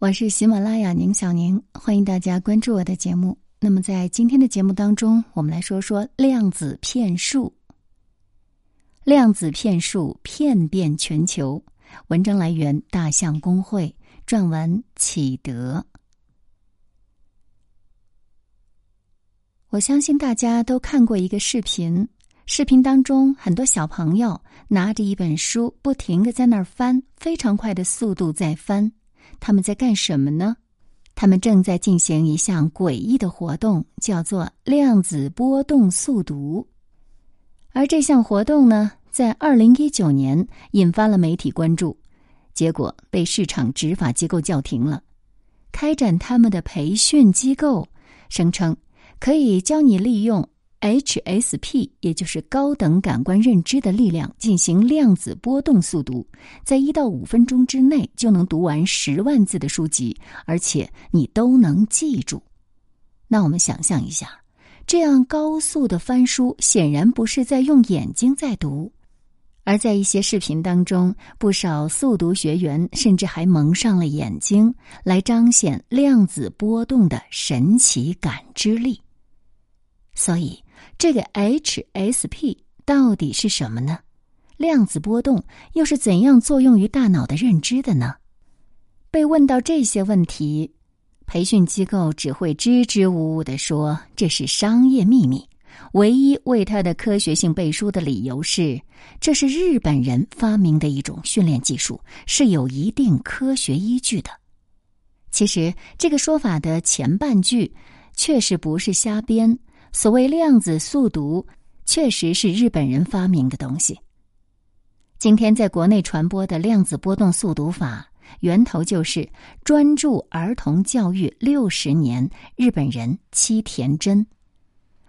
我是喜马拉雅宁小宁，欢迎大家关注我的节目。那么在今天的节目当中，我们来说说量子骗术。量子骗术骗遍全球。文章来源：大象公会，撰文启德。我相信大家都看过一个视频，视频当中很多小朋友拿着一本书，不停的在那儿翻，非常快的速度在翻。他们在干什么呢？他们正在进行一项诡异的活动，叫做量子波动速读。而这项活动呢，在二零一九年引发了媒体关注，结果被市场执法机构叫停了。开展他们的培训机构声称，可以教你利用。HSP，也就是高等感官认知的力量进行量子波动速读，在一到五分钟之内就能读完十万字的书籍，而且你都能记住。那我们想象一下，这样高速的翻书，显然不是在用眼睛在读，而在一些视频当中，不少速读学员甚至还蒙上了眼睛，来彰显量子波动的神奇感知力。所以。这个 HSP 到底是什么呢？量子波动又是怎样作用于大脑的认知的呢？被问到这些问题，培训机构只会支支吾吾地说这是商业秘密。唯一为它的科学性背书的理由是，这是日本人发明的一种训练技术，是有一定科学依据的。其实这个说法的前半句确实不是瞎编。所谓量子速读，确实是日本人发明的东西。今天在国内传播的量子波动速读法，源头就是专注儿童教育六十年日本人七田真，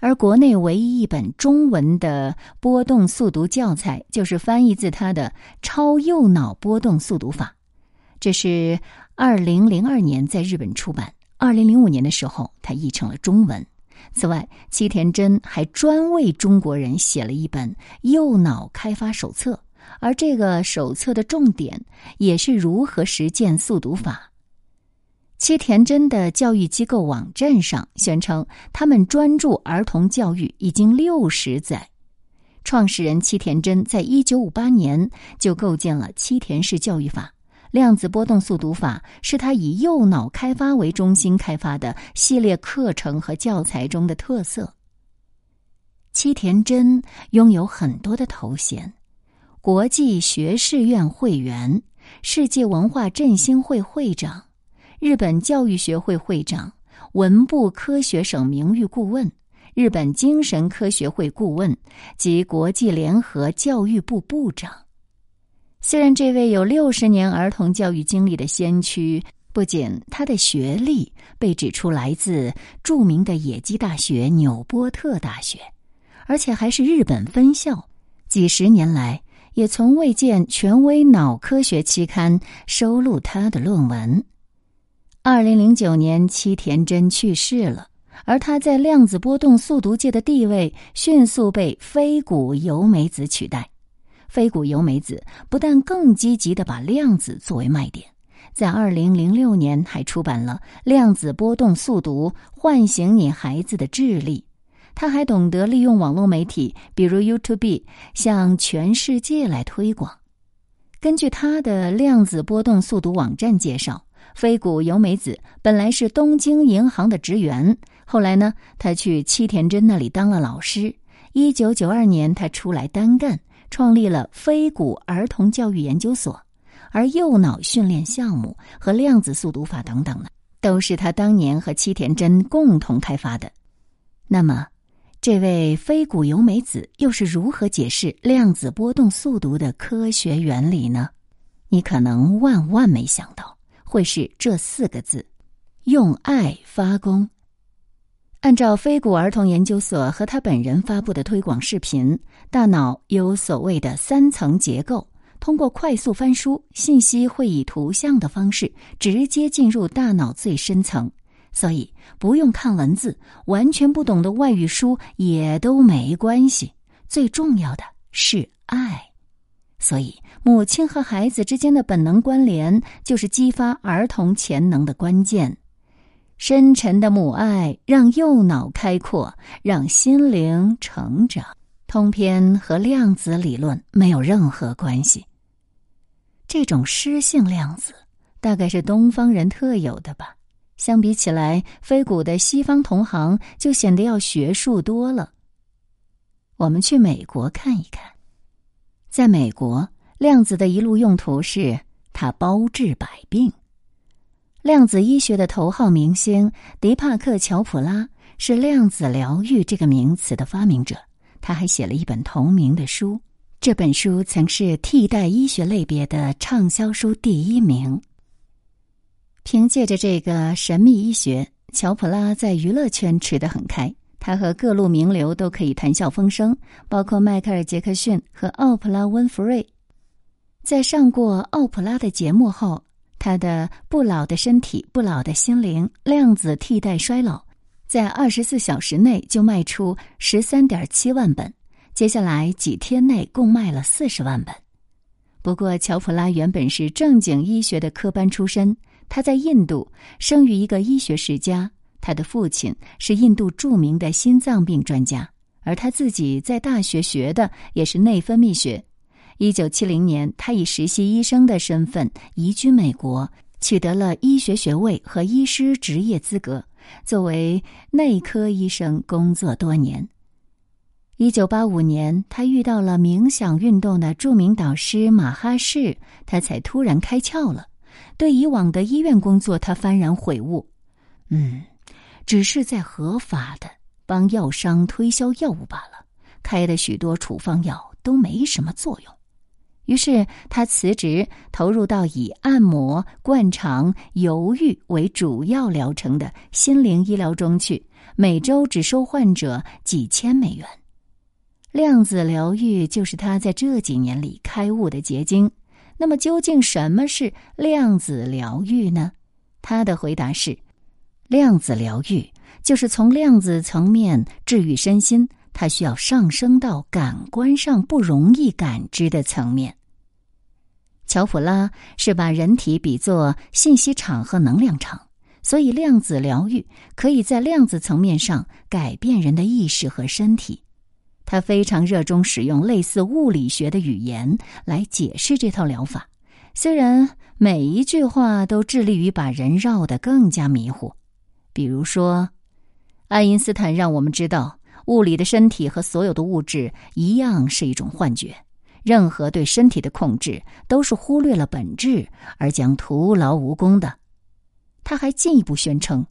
而国内唯一一本中文的波动速读教材，就是翻译自他的超右脑波动速读法。这是二零零二年在日本出版，二零零五年的时候，他译成了中文。此外，七田真还专为中国人写了一本右脑开发手册，而这个手册的重点也是如何实践速读法。七田真的教育机构网站上宣称，他们专注儿童教育已经六十载。创始人七田真在一九五八年就构建了七田式教育法。量子波动速读法是他以右脑开发为中心开发的系列课程和教材中的特色。七田真拥有很多的头衔：国际学士院会员、世界文化振兴会会长、日本教育学会会长、文部科学省名誉顾问、日本精神科学会顾问及国际联合教育部部长。虽然这位有六十年儿童教育经历的先驱，不仅他的学历被指出来自著名的野鸡大学纽波特大学，而且还是日本分校，几十年来也从未见权威脑科学期刊收录他的论文。二零零九年，七田真去世了，而他在量子波动速读界的地位迅速被飞谷由美子取代。飞谷由美子不但更积极的把量子作为卖点，在二零零六年还出版了《量子波动速读：唤醒你孩子的智力》。他还懂得利用网络媒体，比如 YouTube，向全世界来推广。根据他的量子波动速读网站介绍，飞谷由美子本来是东京银行的职员，后来呢，他去七田真那里当了老师。一九九二年，他出来单干。创立了飞谷儿童教育研究所，而右脑训练项目和量子速读法等等呢，都是他当年和七田真共同开发的。那么，这位飞谷由美子又是如何解释量子波动速读的科学原理呢？你可能万万没想到会是这四个字：用爱发功。按照非谷儿童研究所和他本人发布的推广视频，大脑有所谓的三层结构，通过快速翻书，信息会以图像的方式直接进入大脑最深层，所以不用看文字，完全不懂的外语书也都没关系。最重要的是爱，所以，母亲和孩子之间的本能关联，就是激发儿童潜能的关键。深沉的母爱让右脑开阔，让心灵成长。通篇和量子理论没有任何关系。这种诗性量子，大概是东方人特有的吧。相比起来，飞谷的西方同行就显得要学术多了。我们去美国看一看，在美国，量子的一路用途是它包治百病。量子医学的头号明星迪帕克·乔普拉是量子疗愈这个名词的发明者，他还写了一本同名的书。这本书曾是替代医学类别的畅销书第一名。凭借着这个神秘医学，乔普拉在娱乐圈吃得很开。他和各路名流都可以谈笑风生，包括迈克尔·杰克逊和奥普拉·温弗瑞。在上过奥普拉的节目后，他的《不老的身体，不老的心灵：量子替代衰老》在二十四小时内就卖出十三点七万本，接下来几天内共卖了四十万本。不过，乔普拉原本是正经医学的科班出身。他在印度生于一个医学世家，他的父亲是印度著名的心脏病专家，而他自己在大学学的也是内分泌学。一九七零年，他以实习医生的身份移居美国，取得了医学学位和医师职业资格，作为内科医生工作多年。一九八五年，他遇到了冥想运动的著名导师马哈士，他才突然开窍了。对以往的医院工作，他幡然悔悟。嗯，只是在合法的帮药商推销药物罢了，开的许多处方药都没什么作用。于是他辞职，投入到以按摩、灌肠、油浴为主要疗程的心灵医疗中去，每周只收患者几千美元。量子疗愈就是他在这几年里开悟的结晶。那么究竟什么是量子疗愈呢？他的回答是：量子疗愈就是从量子层面治愈身心，它需要上升到感官上不容易感知的层面。乔普拉是把人体比作信息场和能量场，所以量子疗愈可以在量子层面上改变人的意识和身体。他非常热衷使用类似物理学的语言来解释这套疗法，虽然每一句话都致力于把人绕得更加迷糊。比如说，爱因斯坦让我们知道，物理的身体和所有的物质一样是一种幻觉，任何对身体的控制都是忽略了本质而将徒劳无功的。他还进一步宣称，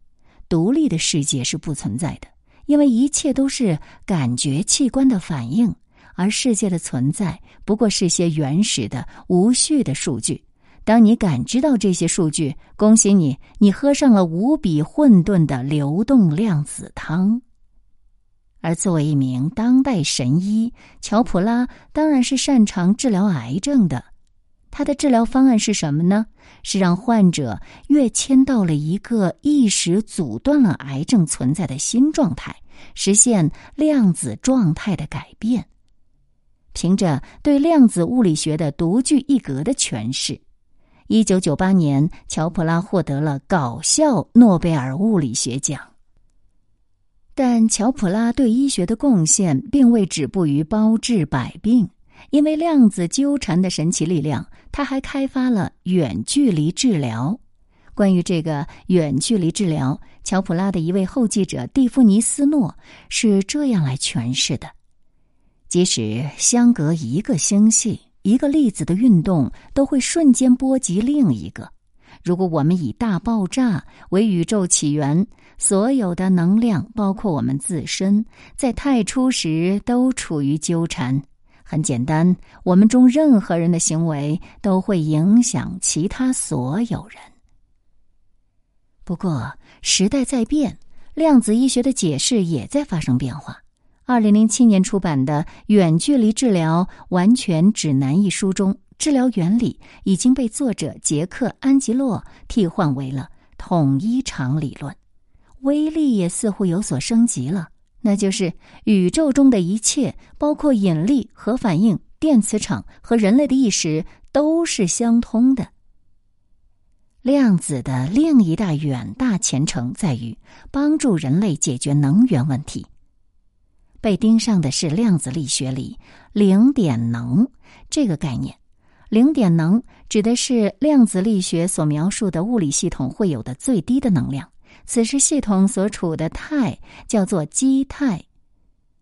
独立的世界是不存在的。因为一切都是感觉器官的反应，而世界的存在不过是些原始的、无序的数据。当你感知到这些数据，恭喜你，你喝上了无比混沌的流动量子汤。而作为一名当代神医，乔普拉当然是擅长治疗癌症的。他的治疗方案是什么呢？是让患者跃迁到了一个意识阻断了癌症存在的新状态，实现量子状态的改变。凭着对量子物理学的独具一格的诠释，一九九八年，乔普拉获得了搞笑诺贝尔物理学奖。但乔普拉对医学的贡献并未止步于包治百病。因为量子纠缠的神奇力量，他还开发了远距离治疗。关于这个远距离治疗，乔普拉的一位后继者蒂夫尼斯诺是这样来诠释的：即使相隔一个星系，一个粒子的运动都会瞬间波及另一个。如果我们以大爆炸为宇宙起源，所有的能量，包括我们自身，在太初时都处于纠缠。很简单，我们中任何人的行为都会影响其他所有人。不过，时代在变，量子医学的解释也在发生变化。二零零七年出版的《远距离治疗完全指南》一书中，治疗原理已经被作者杰克·安吉洛替换为了统一场理论，威力也似乎有所升级了。那就是宇宙中的一切，包括引力、核反应、电磁场和人类的意识都是相通的。量子的另一大远大前程在于帮助人类解决能源问题。被盯上的是量子力学里零点能这个概念。零点能指的是量子力学所描述的物理系统会有的最低的能量。此时系统所处的态叫做基态。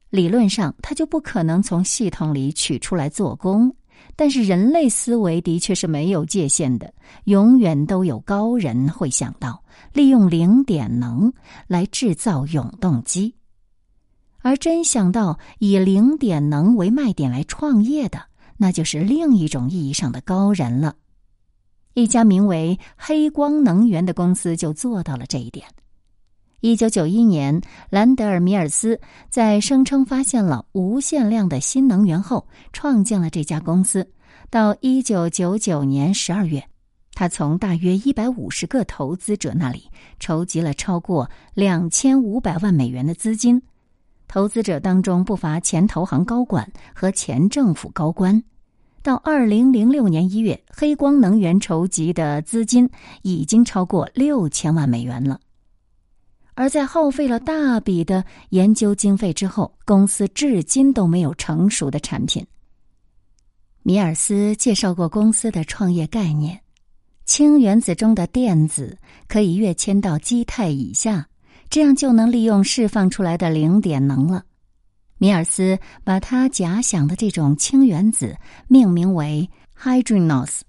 理论上，它就不可能从系统里取出来做功。但是人类思维的确是没有界限的，永远都有高人会想到利用零点能来制造永动机，而真想到以零点能为卖点来创业的，那就是另一种意义上的高人了。一家名为黑光能源的公司就做到了这一点。一九九一年，兰德尔·米尔斯在声称发现了无限量的新能源后，创建了这家公司。到一九九九年十二月，他从大约一百五十个投资者那里筹集了超过两千五百万美元的资金。投资者当中不乏前投行高管和前政府高官。到二零零六年一月，黑光能源筹集的资金已经超过六千万美元了。而在耗费了大笔的研究经费之后，公司至今都没有成熟的产品。米尔斯介绍过公司的创业概念：氢原子中的电子可以跃迁到基态以下，这样就能利用释放出来的零点能了。米尔斯把他假想的这种氢原子命名为 “hydronos”。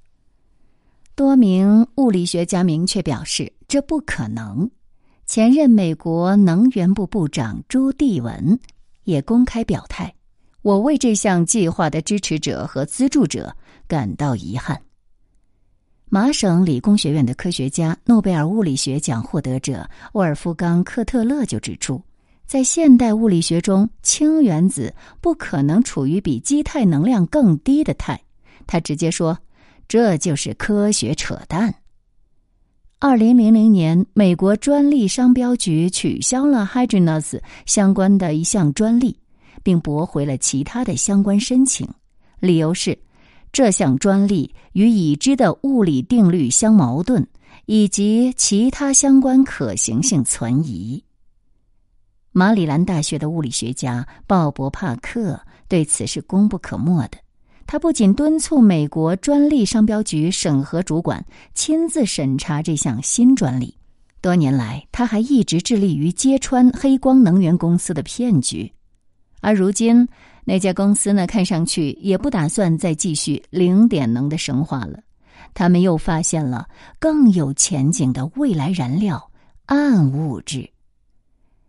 多名物理学家明确表示，这不可能。前任美国能源部部长朱棣文也公开表态：“我为这项计划的支持者和资助者感到遗憾。”麻省理工学院的科学家、诺贝尔物理学奖获得者沃尔夫冈·克特勒就指出，在现代物理学中，氢原子不可能处于比基态能量更低的态。他直接说：“这就是科学扯淡。”二零零零年，美国专利商标局取消了 Hydronos 相关的一项专利，并驳回了其他的相关申请，理由是这项专利与已知的物理定律相矛盾，以及其他相关可行性存疑。马里兰大学的物理学家鲍勃·帕克对此是功不可没的。他不仅敦促美国专利商标局审核主管亲自审查这项新专利，多年来他还一直致力于揭穿黑光能源公司的骗局，而如今那家公司呢，看上去也不打算再继续零点能的神话了，他们又发现了更有前景的未来燃料——暗物质，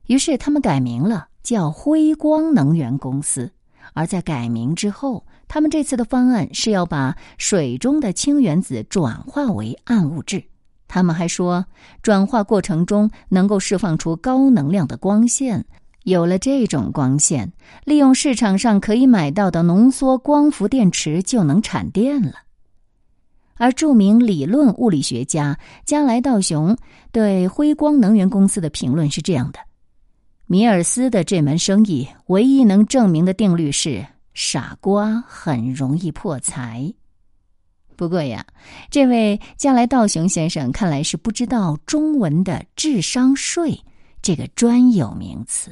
于是他们改名了，叫辉光能源公司。而在改名之后，他们这次的方案是要把水中的氢原子转化为暗物质。他们还说，转化过程中能够释放出高能量的光线。有了这种光线，利用市场上可以买到的浓缩光伏电池就能产电了。而著名理论物理学家加莱道雄对辉光能源公司的评论是这样的。米尔斯的这门生意唯一能证明的定律是：傻瓜很容易破财。不过呀，这位加来道雄先生看来是不知道中文的“智商税”这个专有名词。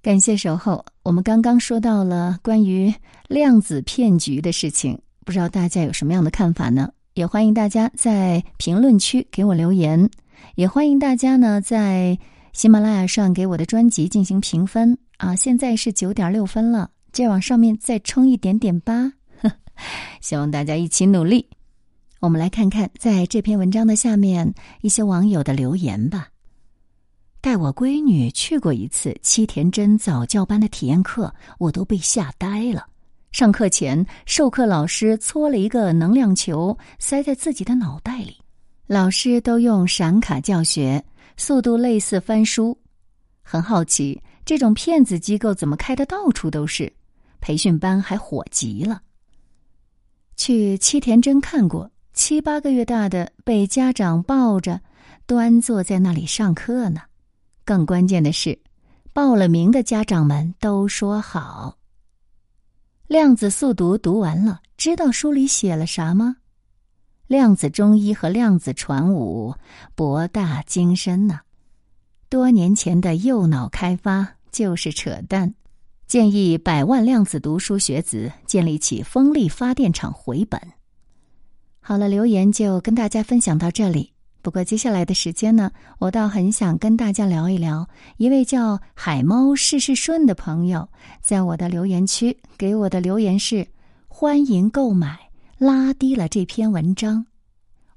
感谢守候，我们刚刚说到了关于量子骗局的事情，不知道大家有什么样的看法呢？也欢迎大家在评论区给我留言，也欢迎大家呢在。喜马拉雅上给我的专辑进行评分啊，现在是九点六分了，再往上面再冲一点点吧。希望大家一起努力。我们来看看在这篇文章的下面一些网友的留言吧。带我闺女去过一次七田真早教班的体验课，我都被吓呆了。上课前，授课老师搓了一个能量球塞在自己的脑袋里，老师都用闪卡教学。速度类似翻书，很好奇这种骗子机构怎么开的到处都是，培训班还火极了。去七田真看过，七八个月大的被家长抱着端坐在那里上课呢。更关键的是，报了名的家长们都说好。量子速读读完了，知道书里写了啥吗？量子中医和量子传武博大精深呐。多年前的右脑开发就是扯淡。建议百万量子读书学子建立起风力发电厂回本。好了，留言就跟大家分享到这里。不过接下来的时间呢，我倒很想跟大家聊一聊一位叫海猫事事顺的朋友，在我的留言区给我的留言是：欢迎购买，拉低了这篇文章。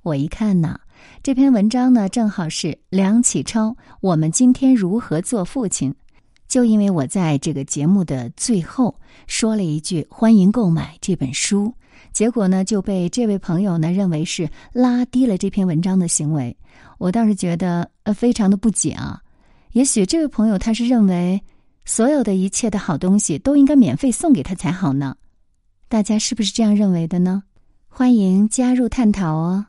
我一看呢，这篇文章呢，正好是梁启超。我们今天如何做父亲？就因为我在这个节目的最后说了一句“欢迎购买这本书”，结果呢就被这位朋友呢认为是拉低了这篇文章的行为。我倒是觉得呃非常的不解啊。也许这位朋友他是认为所有的一切的好东西都应该免费送给他才好呢？大家是不是这样认为的呢？欢迎加入探讨哦。